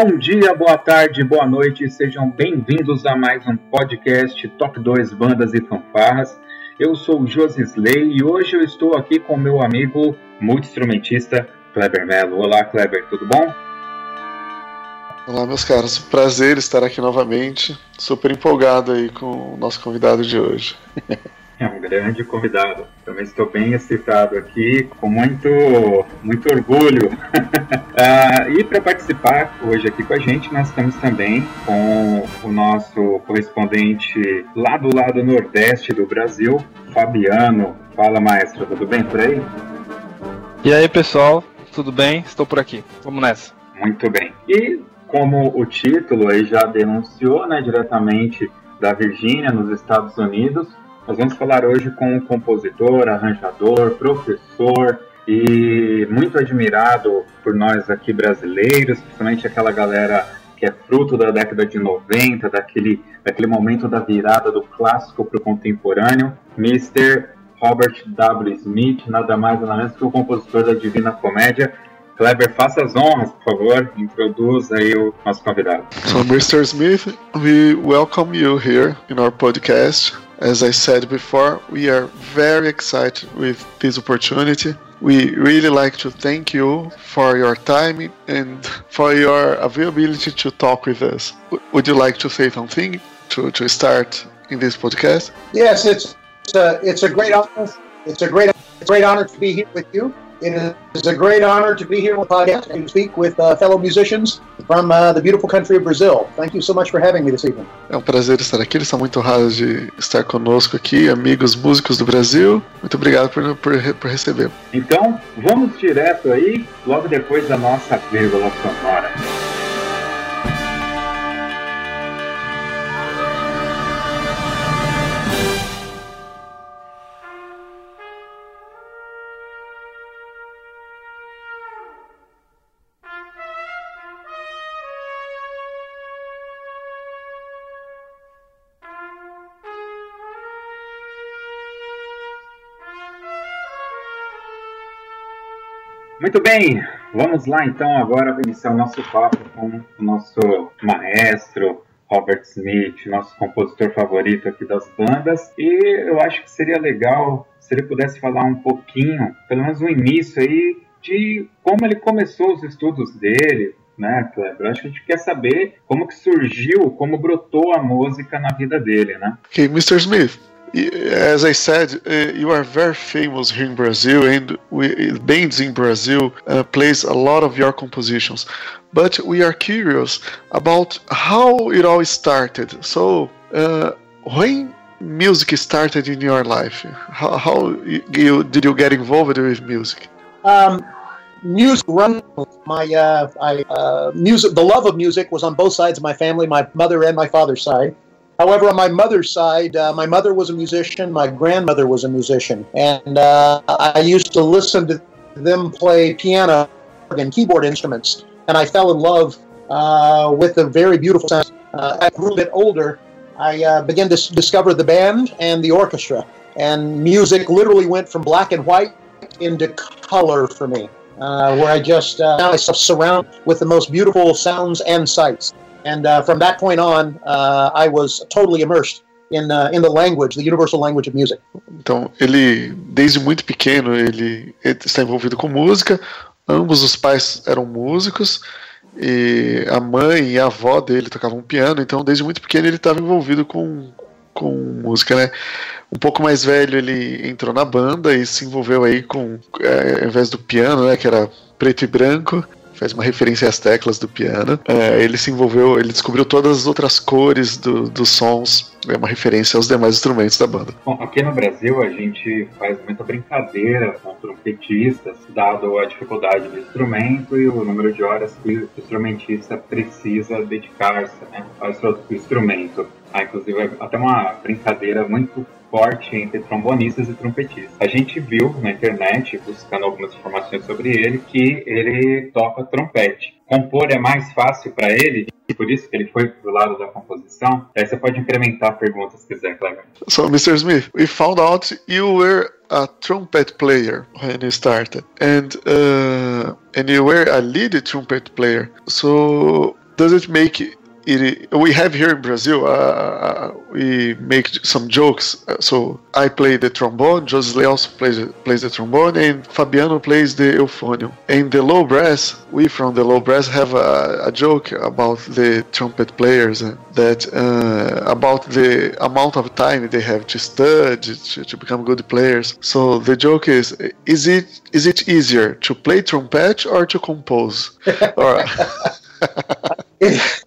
Bom dia, boa tarde, boa noite, sejam bem-vindos a mais um podcast Top 2 Bandas e Fanfarras. Eu sou o Josisley e hoje eu estou aqui com meu amigo multi-instrumentista Kleber Melo. Olá, Kleber, tudo bom? Olá, meus caros, prazer estar aqui novamente. Super empolgado aí com o nosso convidado de hoje. É um grande convidado. Também estou bem excitado aqui, com muito, muito orgulho. uh, e para participar hoje aqui com a gente, nós estamos também com o nosso correspondente lá do lado nordeste do Brasil, Fabiano. Fala, maestro, tudo bem por aí? E aí, pessoal, tudo bem? Estou por aqui. Vamos nessa. Muito bem. E como o título aí já denunciou, né, diretamente da Virgínia, nos Estados Unidos, nós vamos falar hoje com um compositor, arranjador, professor e muito admirado por nós aqui brasileiros, principalmente aquela galera que é fruto da década de 90, daquele, daquele momento da virada do clássico para o contemporâneo, Mr. Robert W. Smith, nada mais nada menos que o compositor da Divina Comédia. Kleber, faça as honras, por favor, introduza aí o nosso convidado. So, Mr. Smith, we welcome you here in our podcast. As I said before, we are very excited with this opportunity. We really like to thank you for your time and for your availability to talk with us. Would you like to say something to, to start in this podcast? Yes, it's it's a, it's a great honor. It's a great great honor to be here with you. It is a great honor to be here on the podcast and speak with uh, fellow musicians from uh, the beautiful country of Brazil. Thank you so much for having me this evening. É um prazer estar aqui. Eles são muito honrados de estar conosco aqui, amigos músicos do Brasil. Muito obrigado por, por, por receber. Então, vamos direto aí, logo depois da nossa vírgula sonora. Muito bem, vamos lá então agora iniciar o nosso papo com o nosso maestro Robert Smith, nosso compositor favorito aqui das bandas. E eu acho que seria legal se ele pudesse falar um pouquinho, pelo menos o início aí, de como ele começou os estudos dele, né, Kleber? Acho que a gente quer saber como que surgiu, como brotou a música na vida dele, né? Ok, Mr. Smith, as I said, uh, you are very famous here in Brazil, and we, bands in Brazil uh, plays a lot of your compositions. But we are curious about how it all started. So, uh, when music started in your life, how, how you, did you get involved with music? Um, music run my uh, I, uh, music. The love of music was on both sides of my family, my mother and my father's side. However, on my mother's side, uh, my mother was a musician, my grandmother was a musician, and uh, I used to listen to them play piano and keyboard instruments, and I fell in love uh, with the very beautiful sound. Uh, as I grew a bit older, I uh, began to s- discover the band and the orchestra, and music literally went from black and white into color for me, uh, where I just now myself surround with the most beautiful sounds and sights. And uh, from that point on, uh, I was totally immersed in, uh, in the language, the universal language of music. Então, ele, desde muito pequeno, ele, está envolvido com música. Ambos os pais eram músicos e a mãe e a avó dele tocavam piano. Então, desde muito pequeno, ele estava envolvido com, com música, né? Um pouco mais velho, ele entrou na banda e se envolveu aí com, é, ao invés do piano, né, que era preto e branco, faz uma referência às teclas do piano. É, ele se envolveu, ele descobriu todas as outras cores do, dos sons, é uma referência aos demais instrumentos da banda. Bom, aqui no Brasil a gente faz muita brincadeira com trompetistas, dado a dificuldade do instrumento e o número de horas que o instrumentista precisa dedicar-se né, ao instrumento. Há, inclusive, até uma brincadeira muito forte entre trombonistas e trompetistas. A gente viu na internet, buscando algumas informações sobre ele, que ele toca trompete. Compor é mais fácil para ele, e por isso que ele foi pro lado da composição. Aí você pode incrementar perguntas se quiser, Cleber. So, Mr. Smith, we found out you were a trumpet player when you started, and uh, and you were a lead trumpet player. So does it make it, we have here in Brazil, uh, uh, we make some jokes. So I play the trombone, José also plays, plays the trombone, and Fabiano plays the euphonium. And the low brass, we from the low brass have a, a joke about the trumpet players uh, that uh, about the amount of time they have to study to, to become good players. So the joke is: is it is it easier to play trumpet or to compose? or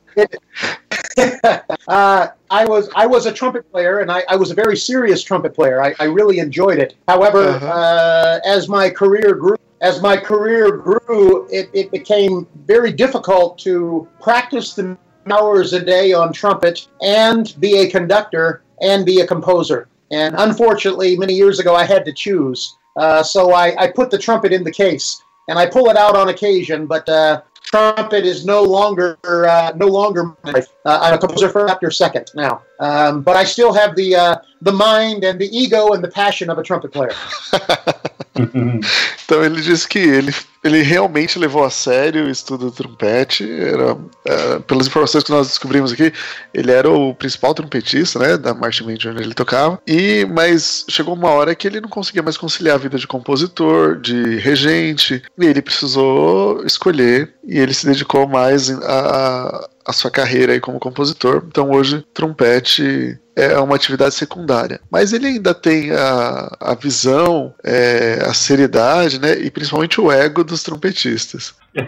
uh, I was I was a trumpet player, and I, I was a very serious trumpet player. I, I really enjoyed it. However, uh-huh. uh, as my career grew, as my career grew, it, it became very difficult to practice the hours a day on trumpet and be a conductor and be a composer. And unfortunately, many years ago, I had to choose. Uh, so I, I, put the trumpet in the case, and I pull it out on occasion. But uh, trumpet is no longer uh, no longer my. Uh, I'm a composer after second now, um, but I still have the uh, the mind and the ego and the passion of a trumpet player. então ele disse que ele, ele realmente levou a sério o estudo do trompete. Era, é, pelas informações que nós descobrimos aqui, ele era o principal trompetista, né, da Martin Band onde ele tocava. E mas chegou uma hora que ele não conseguia mais conciliar a vida de compositor, de regente, e ele precisou escolher e ele se dedicou mais a, a sua carreira aí como compositor. Então hoje trompete é uma atividade secundária. Mas ele ainda tem a, a visão, é, a seriedade, né? E principalmente o ego dos trompetistas.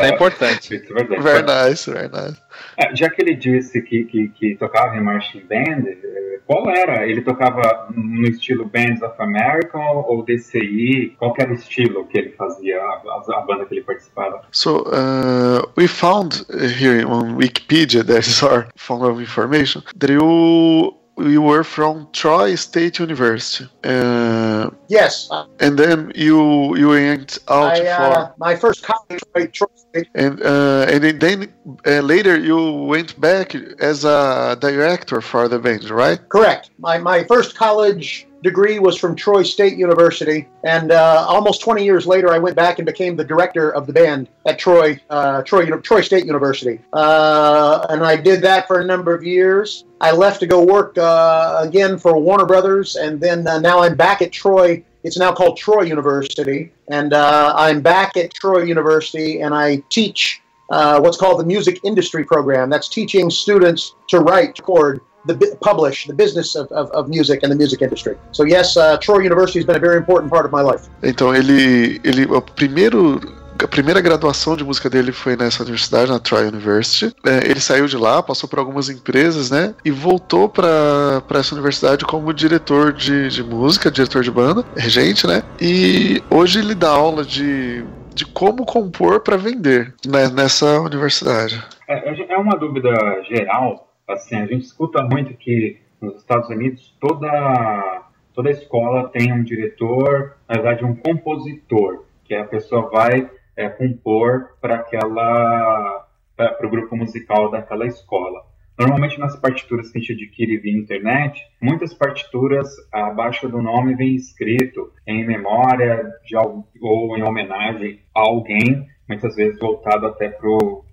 é importante. Very nice, very nice. É, já que ele disse que, que, que, tocava em marching band, é, qual era? Ele tocava no estilo Bands of America ou DCI? Qual era o estilo que ele fazia, a, a banda que ele participava? So, uh, we found here on Wikipedia, that is our fund of information, that you you were from Troy State University. Uh, yes. And then you you went out I, uh, for my first college, Troy State. And uh, and then uh, later you went back as a director for the band, right? Correct. My my first college degree was from Troy State University, and uh, almost 20 years later, I went back and became the director of the band at Troy uh, Troy Troy State University, uh, and I did that for a number of years. I left to go work uh, again for Warner Brothers, and then uh, now I'm back at Troy. It's now called Troy University, and uh, I'm back at Troy University, and I teach. what's called the music industry program. That's teaching students to write, record, the publish the business of, of, of, music and the music industry. So yes, uh, Troy University has been a very important part of my life. Então ele ele o primeiro a primeira graduação de música dele foi nessa universidade, na Troy University. É, ele saiu de lá, passou por algumas empresas, né? E voltou para essa universidade como diretor de, de música, diretor de banda, regente, né? E hoje ele dá aula de, de como compor para vender né, nessa universidade. É, é uma dúvida geral assim, a gente escuta muito que nos Estados Unidos toda toda escola tem um diretor, na verdade um compositor, que a pessoa vai é, compor para aquela para o grupo musical daquela escola. Normalmente nas partituras que a gente adquire via internet, muitas partituras abaixo do nome vem escrito em memória de ou em homenagem a alguém, muitas vezes voltado até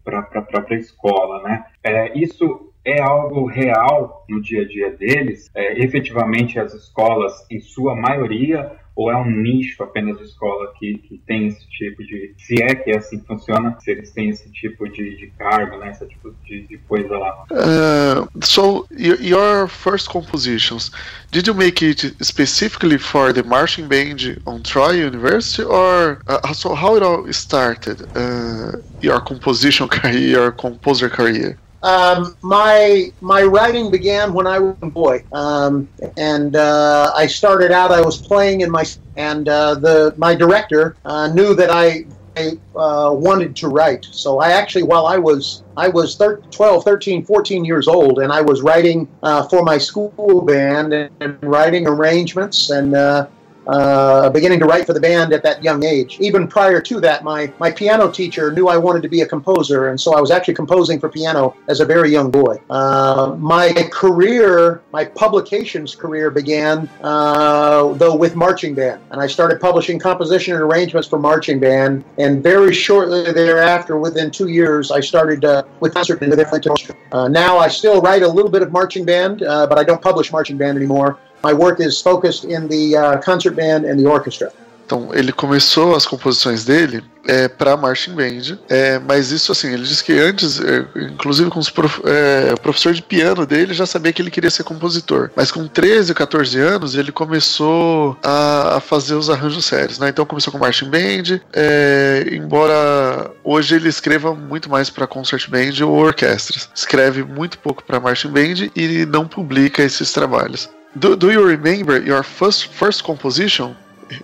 para a própria escola, né? É, isso é algo real no dia a dia deles? É, efetivamente, as escolas, em sua maioria, ou é um nicho apenas de escola que, que tem esse tipo de. Se é que é assim que funciona, se eles têm esse tipo de, de cargo, né? Esse tipo de, de coisa lá. Uh, so, your first compositions, did you make it specifically for the marching band on Troy University, or uh, so how it all started? Uh, your composition career, your composer career? Um, my my writing began when I was a boy, um, and uh, I started out. I was playing in my and uh, the my director uh, knew that I. I uh, wanted to write. So I actually, while I was I was thir- 12, 13, 14 years old, and I was writing uh, for my school band and, and writing arrangements and uh, uh, beginning to write for the band at that young age. Even prior to that, my, my piano teacher knew I wanted to be a composer, and so I was actually composing for piano as a very young boy. Uh, my career, my publications career began, uh, though, with marching band, and I started publishing composition and arrangements for marching band, and very shortly thereafter, within two years, I started uh, with concert with. Uh, now I still write a little bit of marching band, uh, but I don't publish marching band anymore. My work is focused in the uh, concert band and the orchestra. Então, ele começou as composições dele é, para marching band, é, mas isso assim, ele disse que antes, é, inclusive com prof, é, o professor de piano dele já sabia que ele queria ser compositor, mas com 13, 14 anos ele começou a, a fazer os arranjos sérios, né? Então começou com marching band, é, embora hoje ele escreva muito mais para concert band ou orquestras, escreve muito pouco para marching band e não publica esses trabalhos. Do, do you remember your first first composition?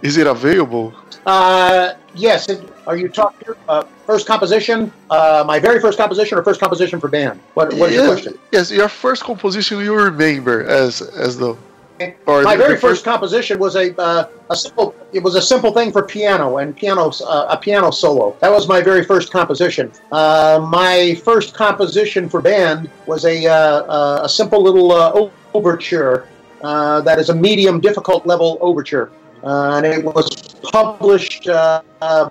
Is it available? Uh, yes. Are you talking uh, first composition? Uh, my very first composition, or first composition for band? What, what is your question? Yes, your first composition you remember as as though. Or my very first, first composition was a uh, a simple. It was a simple thing for piano and piano uh, a piano solo. That was my very first composition. Uh, my first composition for band was a uh, a simple little overture uh, that is a medium difficult level overture. Uh, and it was published uh,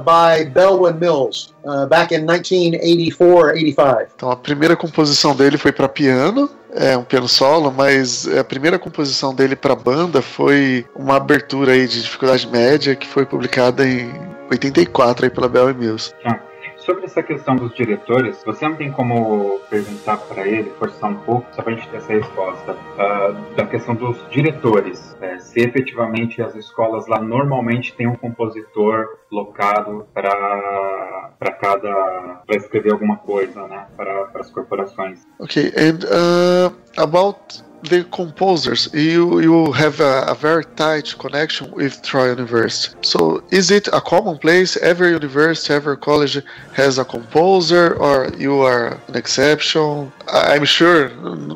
by Belwin Mills uh, back in 1984 85. Então a primeira composição dele foi para piano, é um piano solo, mas a primeira composição dele para banda foi uma abertura aí de dificuldade média que foi publicada em 84 aí pela Belwin Mills. Ah. Sobre essa questão dos diretores, você não tem como perguntar para ele, forçar um pouco, só para a gente ter essa resposta, uh, da questão dos diretores. É, se efetivamente as escolas lá normalmente têm um compositor locado para para cada para escrever alguma coisa, né, para as corporações. Ok, and uh, about the composers, you you have a, a, very tight connection with Troy University. So is it a common place? Every university, every college has a composer, or you are an exception? I'm sure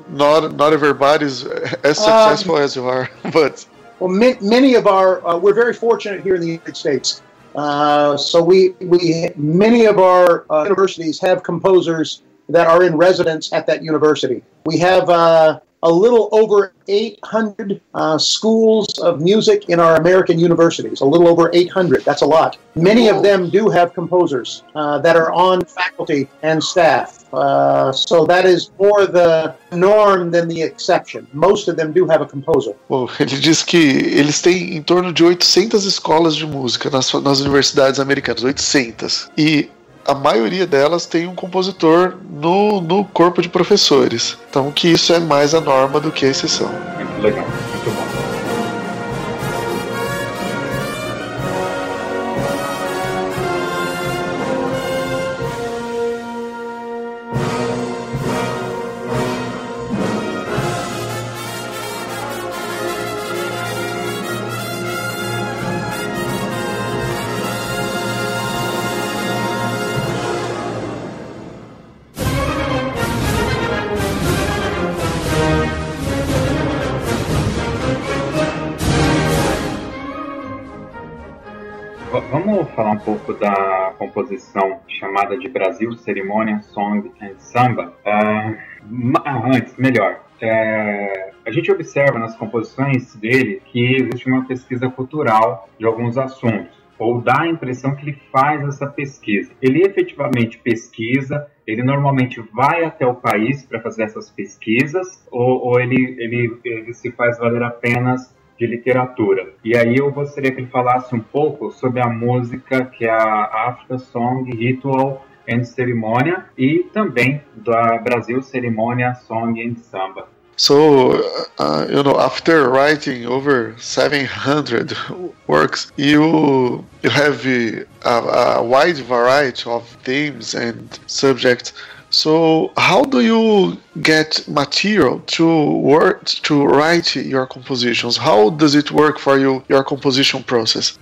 not not everybody is as um, successful um, as you are, but well, many of our uh, we're very fortunate here in the United States. Uh, so we we many of our uh, universities have composers that are in residence at that university. We have uh, a little over 800 uh, schools of music in our American universities. A little over 800. That's a lot. Many of them do have composers uh, that are on faculty and staff. Uh, so that is more the norm than the exception. Most of them do have a composer. Ele diz que eles têm em torno de 800 escolas de música nas, nas universidades americanas. 800. E a maioria delas tem um compositor no, no corpo de professores. Então que isso é mais a norma do que a exceção. Muito legal, chamada de Brasil Cerimônia Song and Samba. Uh, antes, melhor. Uh, a gente observa nas composições dele que existe uma pesquisa cultural de alguns assuntos. ou dá a impressão que ele faz essa pesquisa. Ele efetivamente pesquisa, ele normalmente vai até o país para fazer essas pesquisas, ou, ou ele, ele, ele se faz valer apenas de literatura. E aí eu gostaria que ele falasse um pouco sobre a música que é a Africa Song Ritual and Cerimônia e também da Brasil Cerimônia Song and Samba. So, uh, you know, after writing over 700 works, you you have a, a wide variety of themes and subjects. So, how do you get material to work to write your compositions? How does it work for you? Your composition process?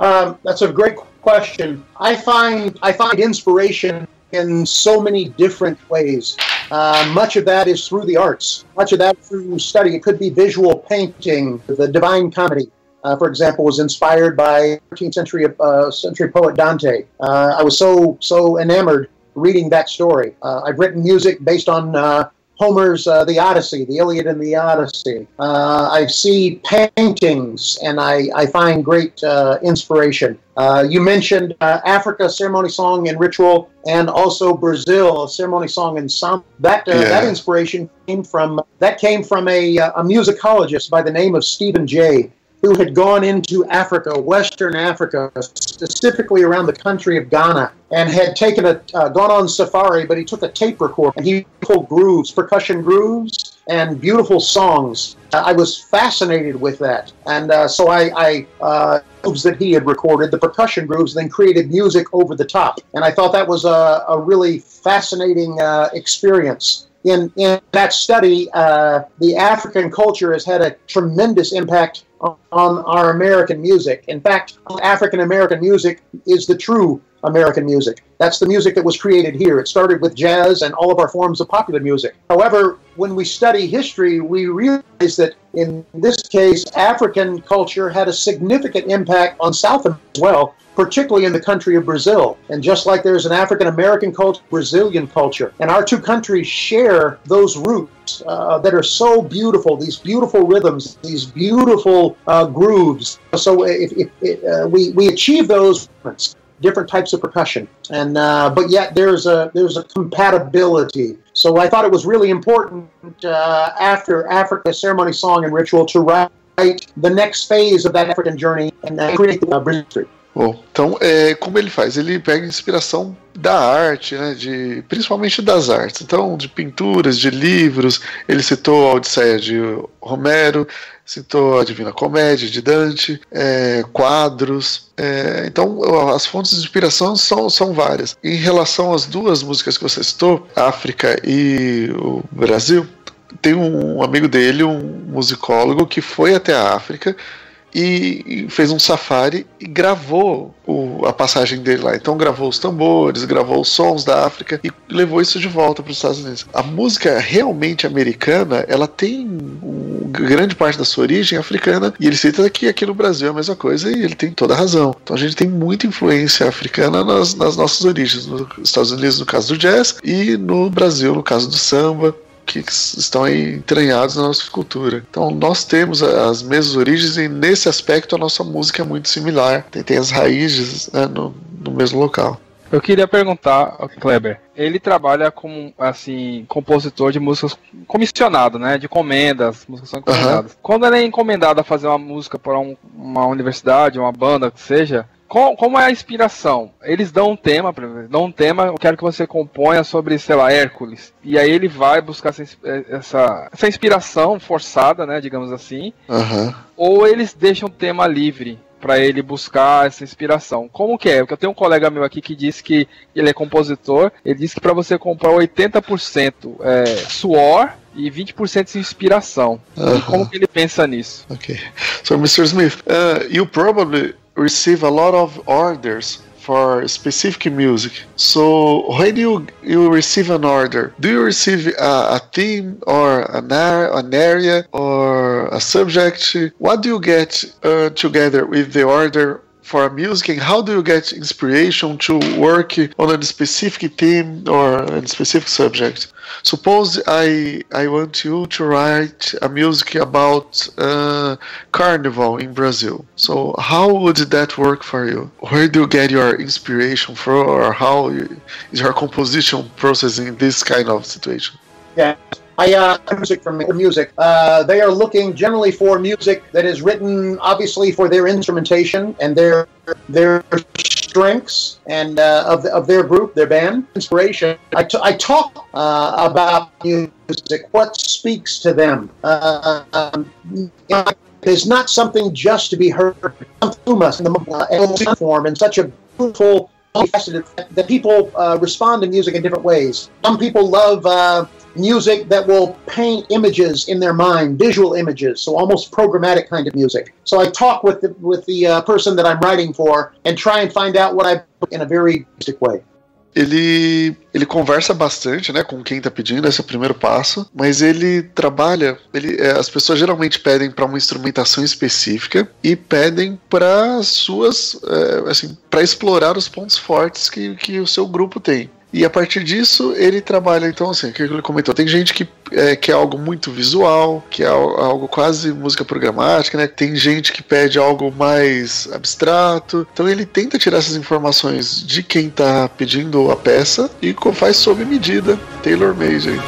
Um, that's a great question. I find I find inspiration in so many different ways. Uh, much of that is through the arts, much of that through study. It could be visual painting. The Divine Comedy, uh, for example, was inspired by 13th century uh, century poet Dante. Uh, I was so so enamored reading that story. Uh, I've written music based on uh, Homer's uh, The Odyssey, the Iliad and the Odyssey. Uh, I see paintings and I, I find great uh, inspiration. Uh, you mentioned uh, Africa, ceremony, song, and ritual, and also Brazil, ceremony, song, and samba. That, uh, yeah. that inspiration came from that came from a, a musicologist by the name of Stephen Jay who had gone into Africa, Western Africa, specifically around the country of Ghana, and had taken a uh, gone on safari. But he took a tape recorder and he pulled grooves, percussion grooves, and beautiful songs. I was fascinated with that, and uh, so I, I uh, grooves that he had recorded, the percussion grooves, then created music over the top, and I thought that was a, a really fascinating uh, experience in, in that study, uh, the African culture has had a tremendous impact on, our American music. In fact, African American music is the true American music. That's the music that was created here. It started with jazz and all of our forms of popular music. However, when we study history, we realize that in this case, African culture had a significant impact on South as well, particularly in the country of Brazil. And just like there's an African American culture, Brazilian culture, and our two countries share those roots uh, that are so beautiful, these beautiful rhythms, these beautiful uh, grooves. So if, if, if uh, we, we achieve those different types of percussion, and uh, but yet there's a there's a compatibility. So I thought it was really important uh, after Africa ceremony, song, and ritual to write the next phase of that African journey and uh, create the uh, Bom, então, é, como ele faz? Ele pega inspiração da arte, né, de, principalmente das artes. Então, de pinturas, de livros. Ele citou a Odisseia de Romero, citou a Divina Comédia de Dante, é, quadros. É, então, as fontes de inspiração são, são várias. Em relação às duas músicas que você citou, África e o Brasil, tem um amigo dele, um musicólogo, que foi até a África e, fez um safari e gravou o, a passagem dele lá. Então gravou os tambores, gravou os sons da África e levou isso de volta para os Estados Unidos. A música realmente americana, ela tem um, grande parte da sua origem africana e ele cita que aqui no Brasil é a mesma coisa e ele tem toda a razão. Então a gente tem muita influência africana nas, nas nossas origens, nos Estados Unidos no caso do jazz e no Brasil no caso do samba que estão aí entranhados na nossa cultura. Então nós temos as mesmas origens e nesse aspecto a nossa música é muito similar, tem, tem as raízes né, no, no mesmo local. Eu queria perguntar ao Kleber. Ele trabalha como assim compositor de músicas comissionado, né? De encomendas, músicas são encomendadas. Uhum. Quando ele é encomendado a fazer uma música para um, uma universidade, uma banda, que seja, como é a inspiração? Eles dão um tema, dão um tema, eu quero que você componha sobre, sei lá, Hércules. E aí ele vai buscar essa, essa, essa inspiração forçada, né, digamos assim. Uhum. Ou eles deixam o tema livre para ele buscar essa inspiração. Como que é? Porque eu tenho um colega meu aqui que disse que ele é compositor, ele disse que para você compor 80% é suor e 20% de inspiração. Uh -huh. Como que ele pensa nisso? Ok. So, Mr. Smith, uh, you probably receive a lot of orders for specific music. So when you you receive an order, do you receive a, a theme or an, an area or a subject? What do you get uh, together with the order for music, and how do you get inspiration to work on a specific theme or a specific subject? Suppose I I want you to write a music about uh, carnival in Brazil. So how would that work for you? Where do you get your inspiration from, or how is your composition process in this kind of situation? Yeah. I uh, music from music. Uh, they are looking generally for music that is written, obviously, for their instrumentation and their their strengths and uh, of, the, of their group, their band. Inspiration. I, t- I talk uh, about music, what speaks to them. Uh, um, it's not something just to be heard through us in the form in such a beautiful that people uh, respond to music in different ways. Some people love uh, music that will paint images in their mind, visual images, so almost programmatic kind of music. So I talk with the, with the uh, person that I'm writing for and try and find out what I in a very basic way. Ele, ele conversa bastante, né, com quem está pedindo, esse é o primeiro passo, mas ele trabalha, ele, é, as pessoas geralmente pedem para uma instrumentação específica e pedem para suas, é, assim, para explorar os pontos fortes que, que o seu grupo tem. E a partir disso, ele trabalha, então, assim, o que ele comentou. Tem gente que é, quer algo muito visual, que é algo quase música programática, né? Tem gente que pede algo mais abstrato. Então ele tenta tirar essas informações de quem está pedindo a peça e faz sob medida, tailor-made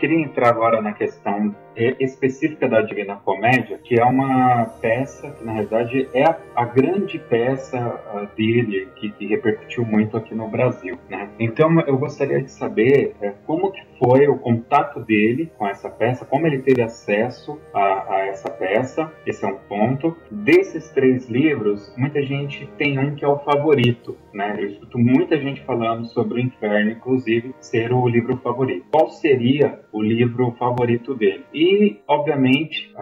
queria entrar agora na questão específica da Divina Comédia, que é uma peça que, na verdade, é a, a grande peça uh, dele, que, que, repercutiu muito aqui no Brasil. Né? Então, eu gostaria de saber é, como que foi o contato dele com essa peça, como ele teve acesso a, a essa peça, esse é um ponto. Desses três livros, muita gente tem um que é o favorito, né? Eu escuto muita gente falando sobre o Inferno, inclusive, ser o livro favorito. Qual seria o livro favorito dele. E, obviamente,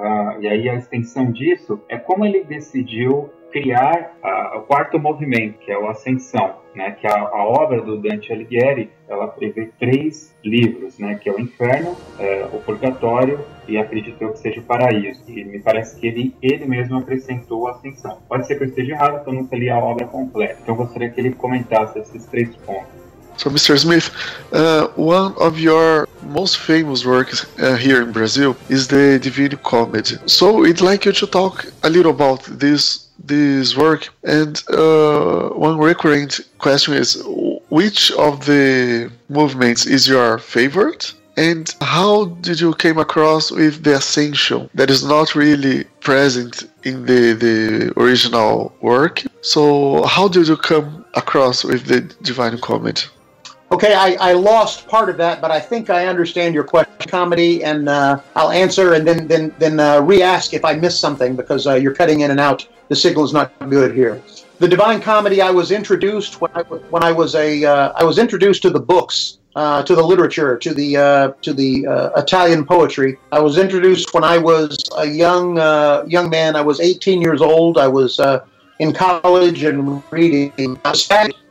e aí a extensão disso é como ele decidiu criar uh, o quarto movimento, que é o Ascensão, né, que a, a, obra do Dante Alighieri ela prevê três livros, né, que é o Inferno, uh, o Purgatório e acredito eu que seja o Paraíso. E me parece que ele, ele mesmo acrescentou a Ascensão. Pode ser que eu esteja errado, porque eu nunca li a obra completa. Então eu gostaria que ele comentasse esses três pontos. So, Mr. Smith, uh, one of your most famous works uh, here in Brazil is the Divine Comedy. So, I'd like you to talk a little about this this work. And uh, one recurrent question is, which of the movements is your favorite? And how did you came across with the essential that is not really present in the, the original work? So how did you come across with the Divine Comedy? Okay, I, I lost part of that, but I think I understand your question, comedy, and uh, I'll answer and then then then uh, re-ask if I missed something because uh, you're cutting in and out. The signal is not good here. The Divine Comedy. I was introduced when I, when I was a uh, I was introduced to the books, uh, to the literature, to the uh, to the Italian poetry. I was introduced when I was a young young man. I was 18 years old. I was in college and reading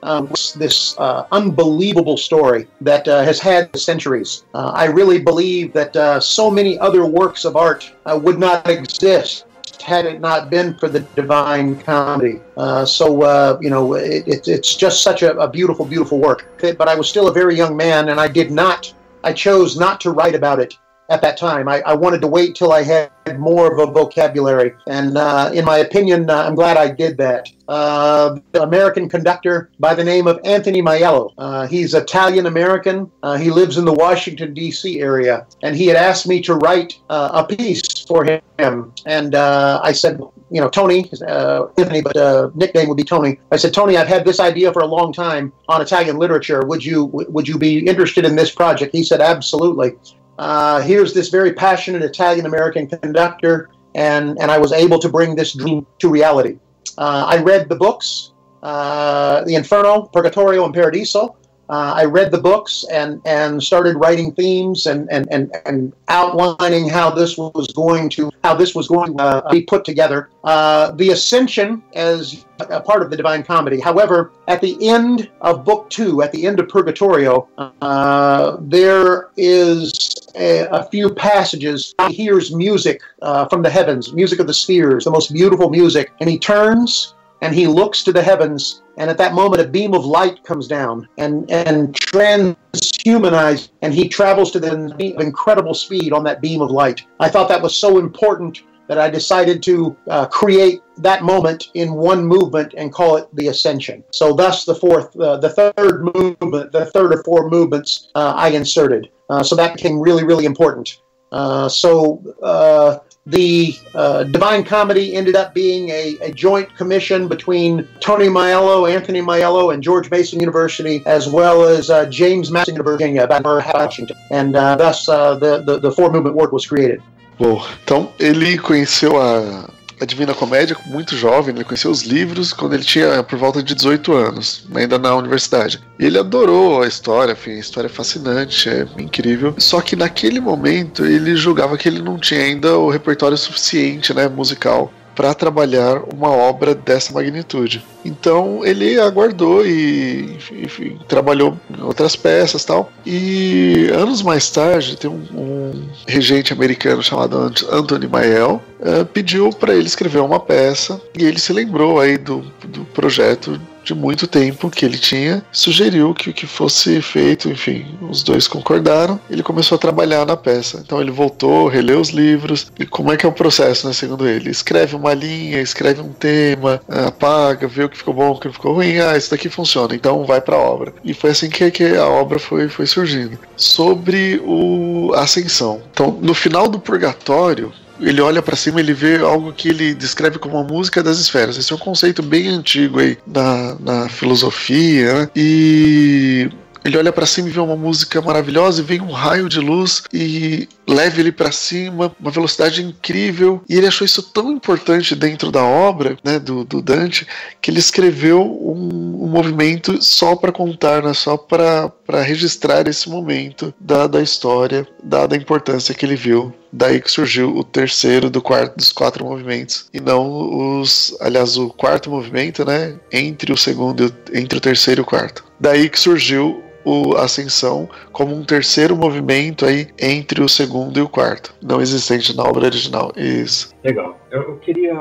um, this uh, unbelievable story that uh, has had centuries. Uh, I really believe that uh, so many other works of art uh, would not exist had it not been for the Divine Comedy. Uh, so, you know, it, it, it's just such a, a beautiful, beautiful work. But I was still a very young man, and I did not, I chose not to write about it at that time. I, I, wanted to wait till I had more of a vocabulary. And uh, in my opinion, uh, I'm glad I did that. Uh, American conductor by the name of Anthony Maiello. Uh, he's Italian American. Uh, he lives in the Washington, D.C. area. And he had asked me to write uh, a piece for him. And I said, you know, Tony, Anthony, but nickname would be Tony. I said, Tony, I've had this idea for a long time on Italian literature. Would you would you be interested in this project? He said, absolutely. Uh, here's this very passionate Italian American conductor, and, and I was able to bring this dream to reality. Uh, I read the books, uh, The Inferno, Purgatorio, and Paradiso. Uh, I read the books and, and started writing themes and, and, and, and outlining how this was going to how this was going to uh, be put together. Uh, the Ascension as a part of the Divine Comedy. However, at the end of Book Two, at the end of Purgatorio, uh, there is a, a, few passages. He hears music uh, from the heavens, music of the spheres, the most beautiful music, and he turns and he looks to the heavens and at that moment a beam of light comes down and and transhumanized and he travels to the incredible speed on that beam of light. I thought that was so important that i decided to uh, create that moment in one movement and call it the ascension. So thus the fourth uh, the third movement the third or four movements uh, i inserted. Uh, so that became really really important. Uh, so uh, the uh, Divine Comedy ended up being a, a, joint commission between Tony Maiello, Anthony Maiello, and George Mason University, as well as uh, James Madison University, Virginia, Washington. And uh, thus, uh, the, the, the four movement work was created. Bom, então ele conheceu a, a Divina Comédia muito jovem, ele conheceu os livros quando ele tinha por volta de 18 anos, ainda na universidade. E ele adorou a história, enfim, a história é fascinante, é incrível. Só que naquele momento ele julgava que ele não tinha ainda o repertório suficiente, né, musical para trabalhar uma obra dessa magnitude. Então ele aguardou e enfim, trabalhou em outras peças tal. E anos mais tarde, tem um, um regente americano chamado Anthony Mael uh, pediu para ele escrever uma peça e ele se lembrou aí do, do projeto de muito tempo que ele tinha, sugeriu que o que fosse feito, enfim, os dois concordaram, ele começou a trabalhar na peça. Então ele voltou, releu os livros, e como é que é o processo, né, segundo ele? Escreve uma linha, escreve um tema, apaga, vê o que ficou bom, o que ficou ruim, ah, isso daqui funciona, então vai para a obra. E foi assim que, que a obra foi, foi surgindo. Sobre o Ascensão. Então, no final do Purgatório, ele olha para cima ele vê algo que ele descreve como a música das esferas. Esse é um conceito bem antigo aí na, na filosofia, né? E ele olha para cima e vê uma música maravilhosa e vem um raio de luz e leva ele para cima, uma velocidade incrível. E ele achou isso tão importante dentro da obra né, do, do Dante que ele escreveu um, um movimento só para contar, né, só para registrar esse momento da, da história, dada a importância que ele viu daí que surgiu o terceiro do quarto dos quatro movimentos e não os, aliás, o quarto movimento, né, entre o segundo, entre o terceiro e o quarto. Daí que surgiu o Ascensão como um terceiro movimento aí entre o segundo e o quarto, não existente na obra original. Isso. Legal. Eu queria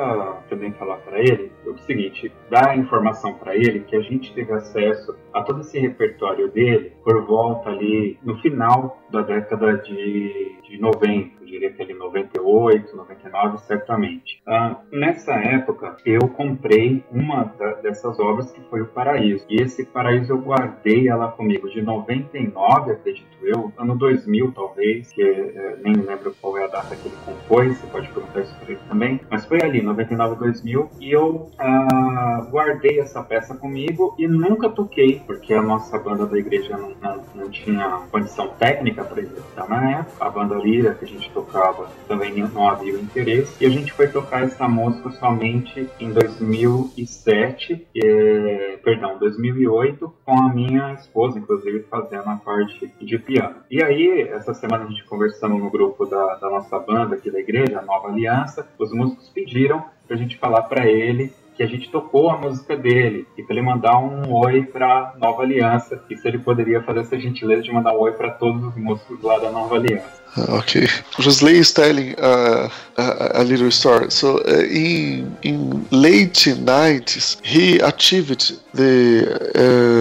também falar para ele o seguinte, dar informação para ele que a gente teve acesso a todo esse repertório dele por volta ali no final da década de, de 90, eu diria que ali 98, 99, certamente. Ah, nessa época, eu comprei uma da, dessas obras que foi o Paraíso. E esse Paraíso eu guardei ela comigo de 99, acredito eu, ano 2000 talvez, que é, nem lembro qual é a data que ele compôs, você pode perguntar isso para também. Mas foi ali, 99, 2000, e eu ah, guardei essa peça comigo e nunca toquei, porque a nossa banda da igreja não, não, não tinha condição técnica para executar na época. A banda Lira que a gente tocava também não havia interesse, e a gente foi tocar essa música somente em 2007, é, perdão, 2008, com a minha esposa, inclusive fazendo a parte de piano. E aí, essa semana a gente conversando no grupo da, da nossa banda aqui da igreja, Nova Aliança, os músicos pediram para a gente falar para ele que a gente tocou a música dele e para ele mandar um oi para Nova Aliança e se ele poderia fazer essa gentileza de mandar um oi para todos os músicos lá da Nova Aliança. Okay, Josley is uh, a, a, little story. So uh, in in late 90s, he achieved the uh,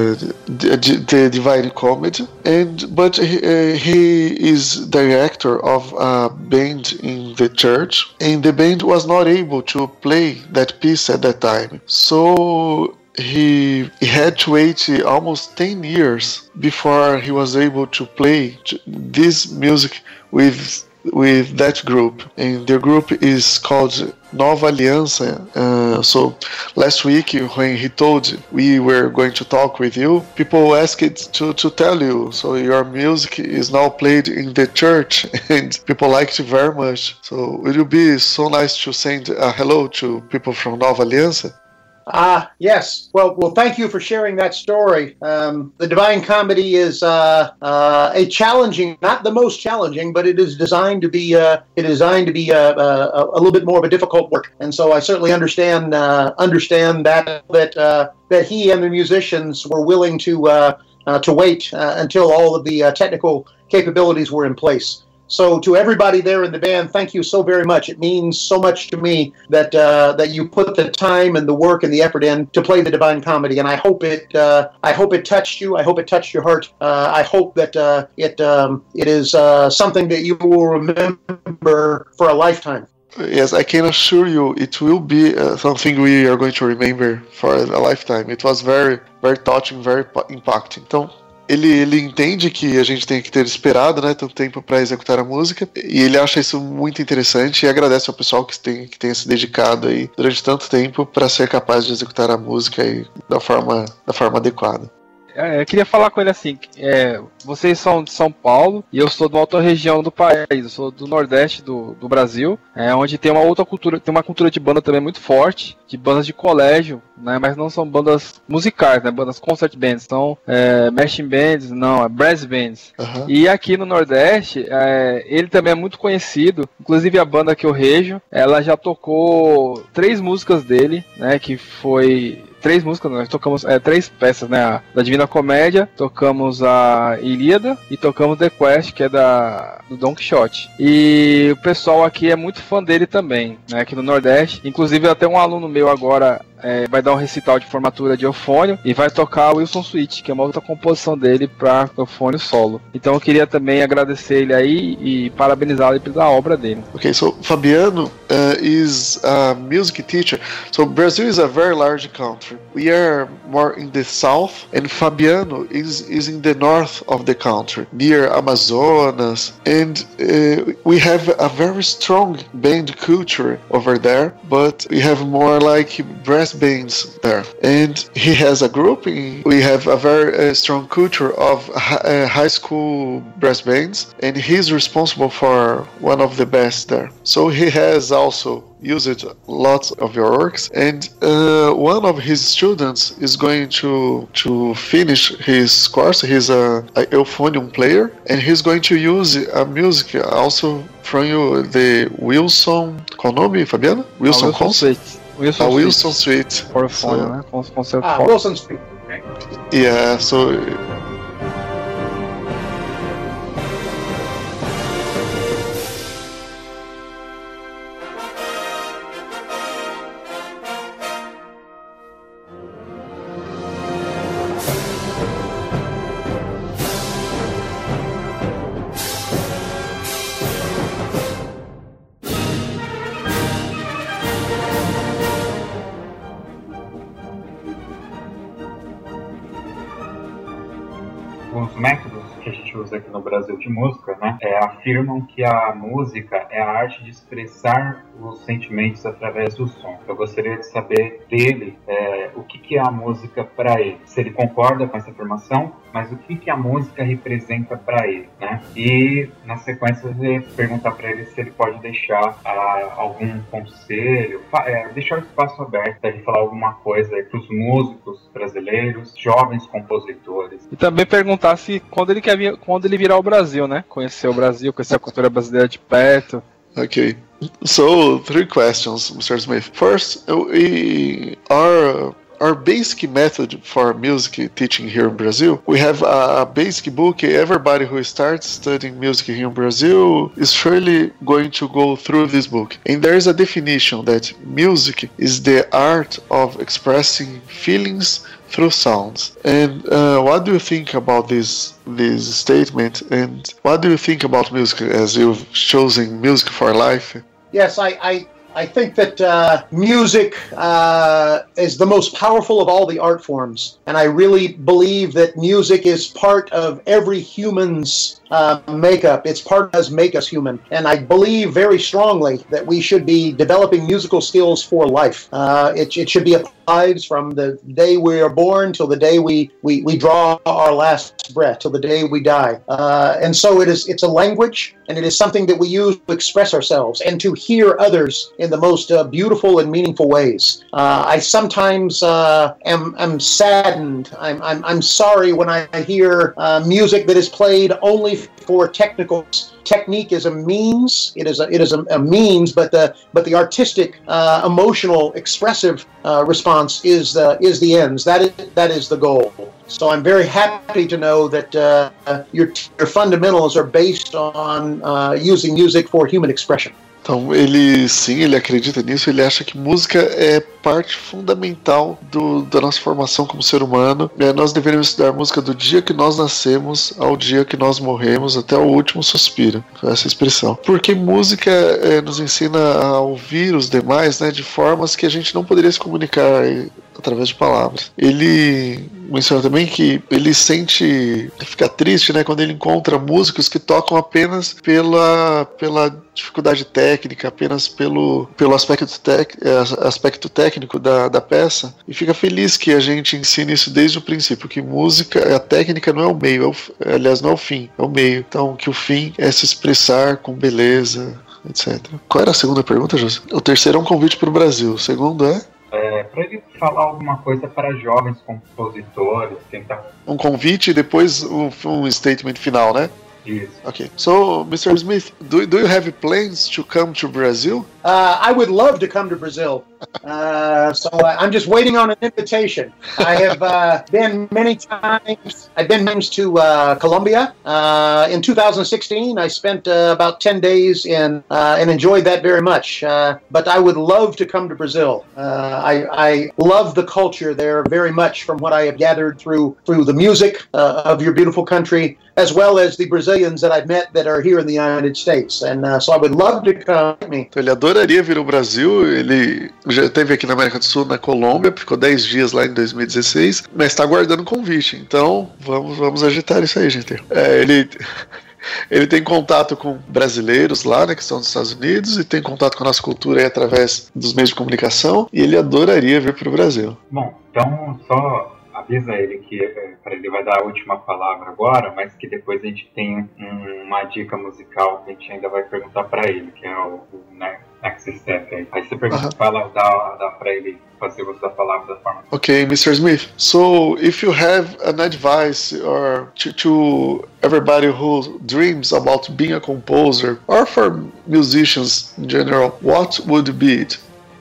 the, Divine Comedy, and but he, uh, he is director of a band in the church, and the band was not able to play that piece at that time. So he, he had to wait almost 10 years before he was able to play this music with with that group. And the group is called Nova Aliança. Uh, so last week when he told we were going to talk with you people asked to, to tell you so your music is now played in the church and people liked it very much. So it would be so nice to send a hello to people from Nova Aliança Ah, yes. Well, well, thank you for sharing that story. Um, the Divine Comedy is uh, uh, a challenging, not the most challenging, but it is designed to be uh, it is designed to be uh, uh, a little bit more of a difficult work. And so I certainly understand uh, understand that that that he and the musicians were willing to to wait until all of the technical capabilities were in place. So to everybody there in the band, thank you so very much. It means so much to me that uh, that you put the time and the work and the effort in to play the Divine Comedy, and I hope it uh, I hope it touched you. I hope it touched your heart. Uh, I hope that uh, it um, it is uh, something that you will remember for a lifetime. Yes, I can assure you, it will be uh, something we are going to remember for a lifetime. It was very, very touching, very impacting. Então, ele, ele entende que a gente tem que ter esperado né, tanto tempo para executar a música e ele acha isso muito interessante e agradece ao pessoal que tem que tenha se dedicado aí durante tanto tempo para ser capaz de executar a música aí da forma, da forma adequada. É, eu queria falar com ele assim: é, vocês são de São Paulo e eu sou de uma outra região do país, eu sou do Nordeste do, do Brasil, é, onde tem uma outra cultura, tem uma cultura de banda também muito forte, de bandas de colégio, né, mas não são bandas musicais, né, bandas concert bands, são é, marching bands, não, é brass bands. Uhum. E aqui no Nordeste, é, ele também é muito conhecido, inclusive a banda que eu rejo, ela já tocou três músicas dele, né, que foi três músicas, nós tocamos é, três peças, né? A, da Divina Comédia, tocamos a Ilíada e tocamos The Quest, que é da do Don Quixote. E o pessoal aqui é muito fã dele também, né? Aqui no Nordeste. Inclusive até um aluno meu agora é, vai dar um recital de formatura de eufônio e vai tocar o Wilson Suite, que é uma outra composição dele para eufônio solo. Então eu queria também agradecer ele aí e parabenizá-lo pela obra dele. Ok, so Fabiano uh, is a music teacher. So Brazil is a very large country. We are more in the south, and Fabiano is is in the north of the country, near Amazonas, and uh, we have a very strong band culture over there. But we have more like brass bands there, and he has a group. We have a very uh, strong culture of uh, high school brass bands, and he's responsible for one of the best there. So he has also used lots of your works, and uh, one of his students is going to to finish his course. He's a, a euphonium player, and he's going to use a music also from you, the Wilson. Nome, Fabiana? Wilson, Wilson Concert. Wilson, a Wilson Suite. Suite. so, né? Com, com seu ah, Wilson Suite. Yeah, so ¿verdad? É, afirmam que a música é a arte de expressar os sentimentos através do som. Eu gostaria de saber dele é, o que, que é a música para ele, se ele concorda com essa afirmação, mas o que, que a música representa para ele, né? E na sequência perguntar para ele se ele pode deixar ah, algum conselho, é, deixar o espaço aberto para ele falar alguma coisa para os músicos brasileiros, jovens compositores. E também perguntar se quando ele quer vir, quando ele virar ao Brasil, né? Conhecer o Brasil, conhecer a cultura brasileira de perto Okay. So, three questions, Mr. Smith. First, we are our basic method for music teaching here in Brazil, we have a, basic book. Everybody who starts studying music here in Brazil is surely going to go through this book. And there is a definition that music is the art of expressing feelings through sounds. And uh, what do you think about this this statement? And what do you think about music as you've chosen music for life? Yes, I, I I think that uh, music uh, is the most powerful of all the art forms. And I really believe that music is part of every human's uh, makeup. It's part of us make us human, and I believe very strongly that we should be developing musical skills for life. Uh, it, it should be applied from the day we are born till the day we, we, we draw our last breath, till the day we die. Uh, and so it is. It's a language, and it is something that we use to express ourselves and to hear others in the most uh, beautiful and meaningful ways. Uh, I sometimes am, am saddened. I'm, I'm, I'm sorry when I hear music that is played only for technical technique is a means. It is a, it is a, a means, but the but the artistic, uh, emotional, expressive uh, response is the is the ends. That is that is the goal. So I'm very happy to know that uh, your your fundamentals are based on uh, using music for human expression. Então, ele sim, ele acredita nisso, ele acha que música é parte fundamental do, da nossa formação como ser humano. É, nós deveríamos estudar música do dia que nós nascemos ao dia que nós morremos, até o último suspiro. Essa expressão. Porque música é, nos ensina a ouvir os demais né, de formas que a gente não poderia se comunicar através de palavras. Ele menciona também que ele sente, ele fica triste, né, quando ele encontra músicos que tocam apenas pela, pela dificuldade técnica, apenas pelo, pelo aspecto, tec, é, aspecto técnico da, da peça, e fica feliz que a gente ensine isso desde o princípio, que música, a técnica não é o meio, é o, aliás, não é o fim, é o meio. Então, que o fim é se expressar com beleza, etc. Qual era a segunda pergunta, José? O terceiro é um convite para o Brasil. O segundo é? É, para ele falar alguma coisa para jovens compositores, tentar. Um convite e depois um, um statement final, né? Yes. Okay. So, Mr. Smith, do, do you have plans to come to Brazil? Uh, I would love to come to Brazil. Uh, so I'm just waiting on an invitation. I have uh, been many times. I've been times to uh, Colombia. Uh, in 2016, I spent uh, about 10 days in and enjoyed that very much. but I would love to come to Brazil. I, I, love the culture there very much from what I have gathered through through the music of your beautiful country, as well as the Brazilians that I've met that are here in the United States. And so I would love to come. Adoraria vir ao Brasil. Ele já teve aqui na América do Sul, na Colômbia, ficou 10 dias lá em 2016, mas está aguardando convite. Então, vamos, vamos agitar isso aí, gente. É, ele. Ele tem contato com brasileiros lá, né, que estão nos Estados Unidos, e tem contato com a nossa cultura aí através dos meios de comunicação, e ele adoraria vir para o Brasil. Bom, então só avisa ele que é, para ele vai dar a última palavra agora, mas que depois a gente tem um, uma dica musical que a gente ainda vai perguntar para ele, que é o, o né, next step aí. Aí você pergunta, uh -huh. fala, dá, dá para ele fazer uso da palavra da forma. Okay, Mr. Smith. So, if you have an advice or to, to everybody who dreams about being a composer or for musicians in general, what would be it?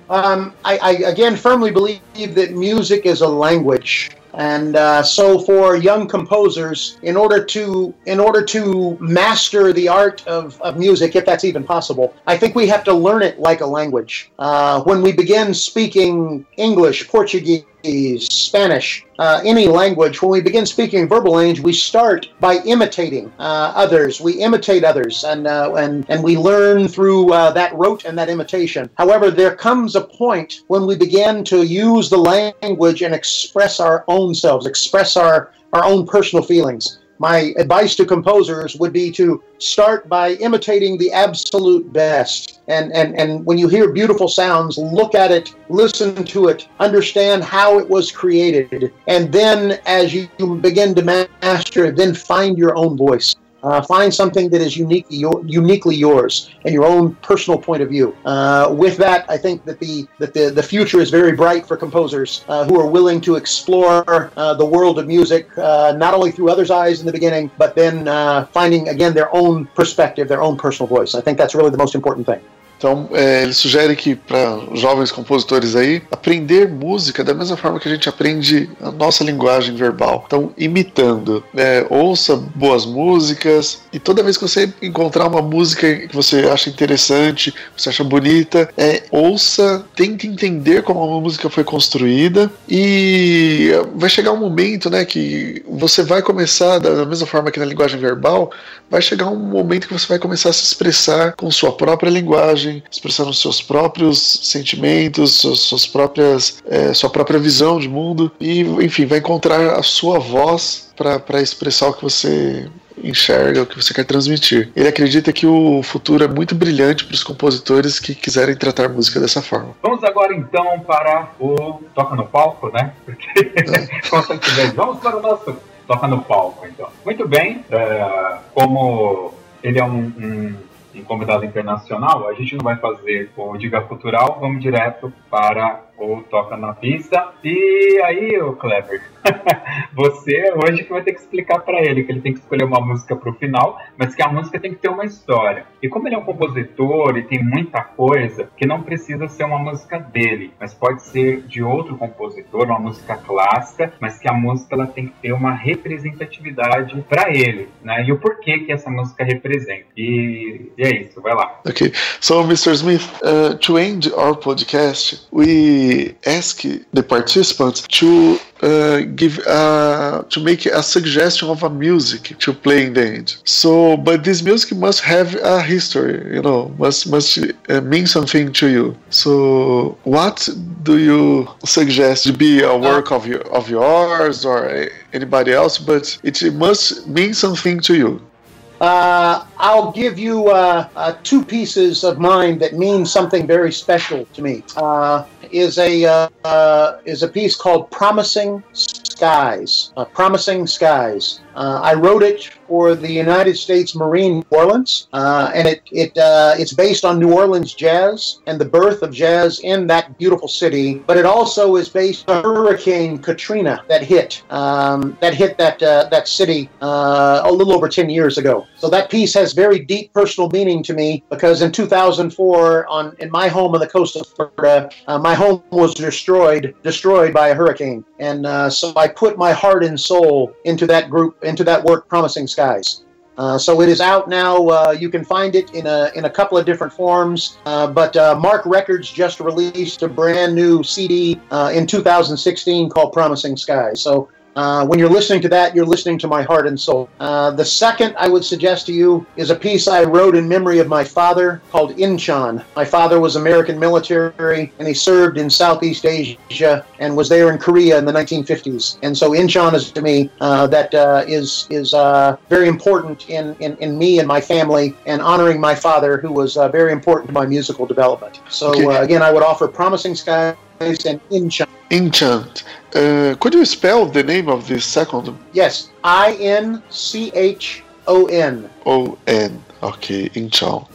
Um, I, I again firmly believe that music is a language. And uh, so, for young composers, in order to in order to master the art of, of music, if that's even possible, I think we have to learn it like a language. Uh, when we begin speaking English, Portuguese, Spanish, uh, any language, when we begin speaking verbal language, we start by imitating uh, others. We imitate others, and uh, and and we learn through uh, that rote and that imitation. However, there comes a point when we begin to use the language and express our own selves, express our our own personal feelings my advice to composers would be to start by imitating the absolute best. And, and, and when you hear beautiful sounds, look at it, listen to it, understand how it was created. And then as you begin to master it, then find your own voice. Uh, find something that is unique, your, uniquely yours and your own personal point of view. Uh, with that, I think that the that the, the future is very bright for composers uh, who are willing to explore uh, the world of music uh, not only through others' eyes in the beginning, but then uh, finding again their own perspective, their own personal voice. I think that's really the most important thing. Então, é, ele sugere que para jovens compositores aí, aprender música da mesma forma que a gente aprende a nossa linguagem verbal. Então, imitando. É, ouça boas músicas e toda vez que você encontrar uma música que você acha interessante, você acha bonita, é, ouça, tente entender como uma música foi construída e vai chegar um momento, né, que você vai começar da mesma forma que na linguagem verbal, vai chegar um momento que você vai começar a se expressar com sua própria linguagem, expressando seus próprios sentimentos, suas, suas próprias, é, sua própria visão de mundo e, enfim, vai encontrar a sua voz para expressar o que você enxerga, o que você quer transmitir. Ele acredita que o futuro é muito brilhante para os compositores que quiserem tratar música dessa forma. Vamos agora então para o Toca no Palco, né? Porque, é. vamos para o nosso Toca no Palco, então. Muito bem, é, como ele é um, um um convidado internacional, a gente não vai fazer o Diga Cultural, vamos direto para ou toca na pista. E aí, o Kleber, você hoje que vai ter que explicar para ele que ele tem que escolher uma música para o final, mas que a música tem que ter uma história. E como ele é um compositor e tem muita coisa, que não precisa ser uma música dele, mas pode ser de outro compositor, uma música clássica, mas que a música ela tem que ter uma representatividade para ele, né? E o porquê que essa música representa. E, e é isso, vai lá. Ok, so Mr. Smith, uh, to end our podcast, we ask the participants to uh, give uh, to make a suggestion of a music to play in the end. So, but this music must have a history, you know, must must uh, mean something to you. So, what do you suggest to be a work of your, of yours or anybody else? But it must mean something to you. Uh, I'll give you uh, uh, two pieces of mine that mean something very special to me. Uh, is a uh, uh, is a piece called "Promising Skies." "Promising Skies." I wrote it for the United States Marine New Orleans, uh, and it it uh, it's based on New Orleans jazz and the birth of jazz in that beautiful city. But it also is based on Hurricane Katrina that hit um, that hit that uh, that city uh, a little over ten years ago. So that piece has very deep personal meaning to me because in 2004, on in my home on the coast of Florida, uh, my home was destroyed destroyed by a hurricane, and uh, so put my heart and soul into that group into that work, promising skies. Uh, so it is out now. Uh, you can find it in a in a couple of different forms. Uh, but uh, Mark Records just released a brand new CD uh, in 2016 called "Promising Skies." So uh, when you're listening to that, you're listening to my heart and soul. Uh, the second I would suggest to you is a piece I wrote in memory of my father called Incheon. My father was American military and he served in Southeast Asia and was there in Korea in the 1950s. And so Incheon is to me uh, that uh, is is uh, very important in, in, in me and my family and honoring my father who was uh, very important to my musical development. So okay. again, I would offer Promising Skies and Incheon. Incheon. Uh, could you spell the name of this second? Yes, I N C H O N. O N. Ok, então.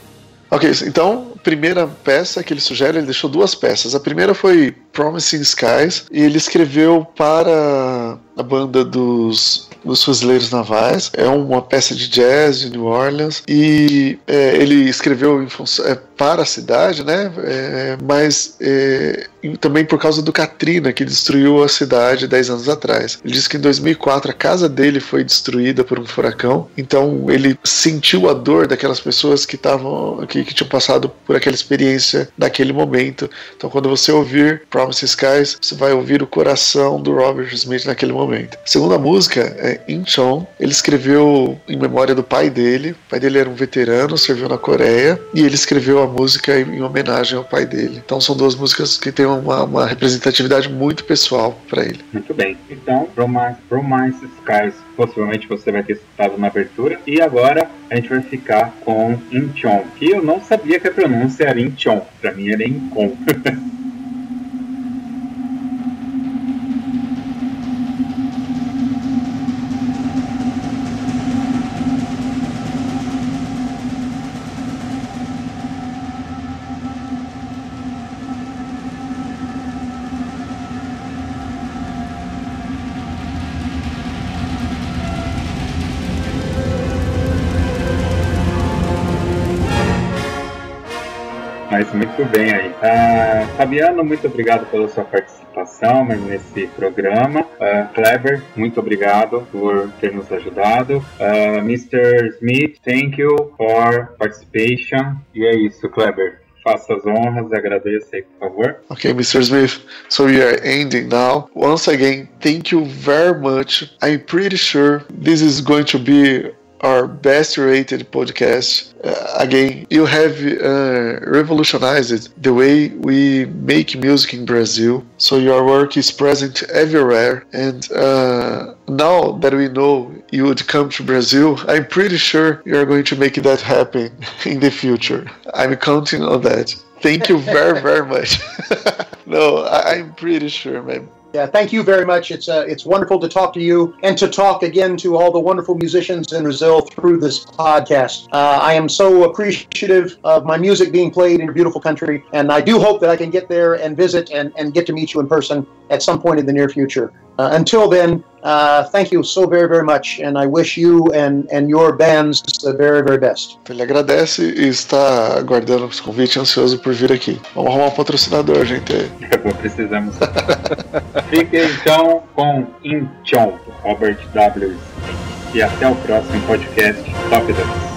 Ok, então, primeira peça que ele sugere, ele deixou duas peças. A primeira foi Promising Skies, e ele escreveu para a banda dos dos Fuzileiros Navais. É uma peça de jazz de New Orleans e é, ele escreveu é, para a cidade, né? É, mas é, também por causa do Katrina, que destruiu a cidade 10 anos atrás. Ele disse que em 2004 a casa dele foi destruída por um furacão, então ele sentiu a dor daquelas pessoas que estavam que, que tinham passado por aquela experiência naquele momento. Então quando você ouvir Promise Skies, você vai ouvir o coração do Robert Smith naquele momento. A segunda música é Incheon. Ele escreveu em memória do pai dele. O pai dele era um veterano, serviu na Coreia e ele escreveu a música em homenagem ao pai dele. Então são duas músicas que têm uma, uma representatividade muito pessoal para ele. Muito bem. Então, Promise, Promise Skies possivelmente você vai ter escutado na abertura. E agora a gente vai ficar com Incheon, que eu não sabia que a pronúncia era Incheon. Para mim era Incon. muito bem aí. Uh, Fabiano, muito obrigado pela sua participação nesse programa. Clever, muito obrigado por ter nos ajudado. Uh, Mr. Smith, thank you for participation. E é isso, Clever. faça as honras agradeça aí, por favor. Okay, Mr. Smith. So we are ending now. Once again, thank you very much. I'm pretty sure this is going to be our best rated podcast. Uh, again, you have uh, revolutionized the way we make music in Brazil. So your work is present everywhere. And uh, now that we know you would come to Brazil, I'm pretty sure you're going to make that happen in the future. I'm counting on that. Thank you very, very much. no, I, I'm pretty sure, man. Yeah, thank you very much. It's uh, it's wonderful to talk to you and to talk again to all the wonderful musicians in Brazil through this podcast. Uh, I am so appreciative of my music being played in your beautiful country, and I do hope that I can get there and visit and, and get to meet you in person at some point in the near future. Uh, until then, uh, thank you so very, very much, and I wish you and, and your bands the very, very best. Ele agradece e está aguardando o convite ansioso por vir aqui. Vamos arrumar um patrocinador, gente. Precisamos. Fique então com Inchon, Robert W. E até o próximo podcast Top 10.